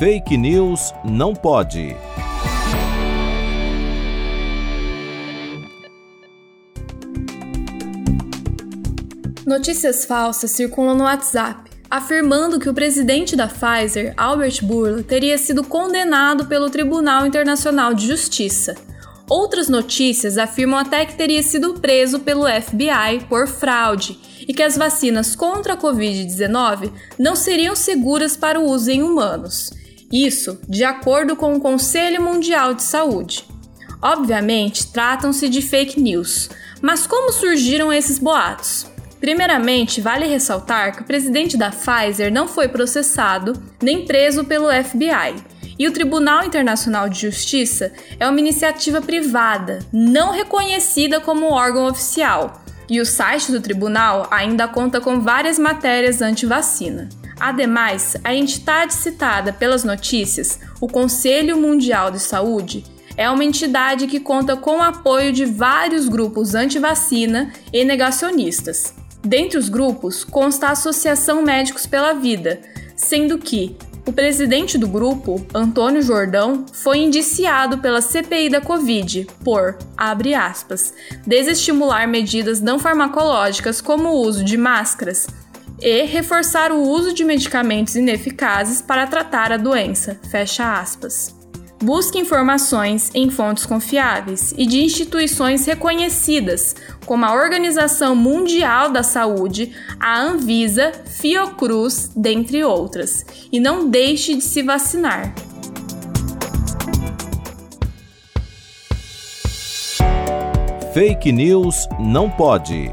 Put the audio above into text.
Fake News não pode. Notícias falsas circulam no WhatsApp, afirmando que o presidente da Pfizer, Albert Bourla, teria sido condenado pelo Tribunal Internacional de Justiça. Outras notícias afirmam até que teria sido preso pelo FBI por fraude e que as vacinas contra a Covid-19 não seriam seguras para o uso em humanos. Isso de acordo com o Conselho Mundial de Saúde. Obviamente, tratam-se de fake news, mas como surgiram esses boatos? Primeiramente, vale ressaltar que o presidente da Pfizer não foi processado nem preso pelo FBI. E o Tribunal Internacional de Justiça é uma iniciativa privada, não reconhecida como órgão oficial, e o site do tribunal ainda conta com várias matérias anti-vacina. Ademais, a entidade citada pelas notícias, o Conselho Mundial de Saúde, é uma entidade que conta com o apoio de vários grupos anti-vacina e negacionistas. Dentre os grupos consta a Associação Médicos pela Vida, sendo que o presidente do grupo, Antônio Jordão, foi indiciado pela CPI da Covid por, abre aspas, desestimular medidas não farmacológicas como o uso de máscaras e reforçar o uso de medicamentos ineficazes para tratar a doença, fecha aspas. Busque informações em fontes confiáveis e de instituições reconhecidas, como a Organização Mundial da Saúde, a Anvisa, Fiocruz, dentre outras, e não deixe de se vacinar. Fake News não pode.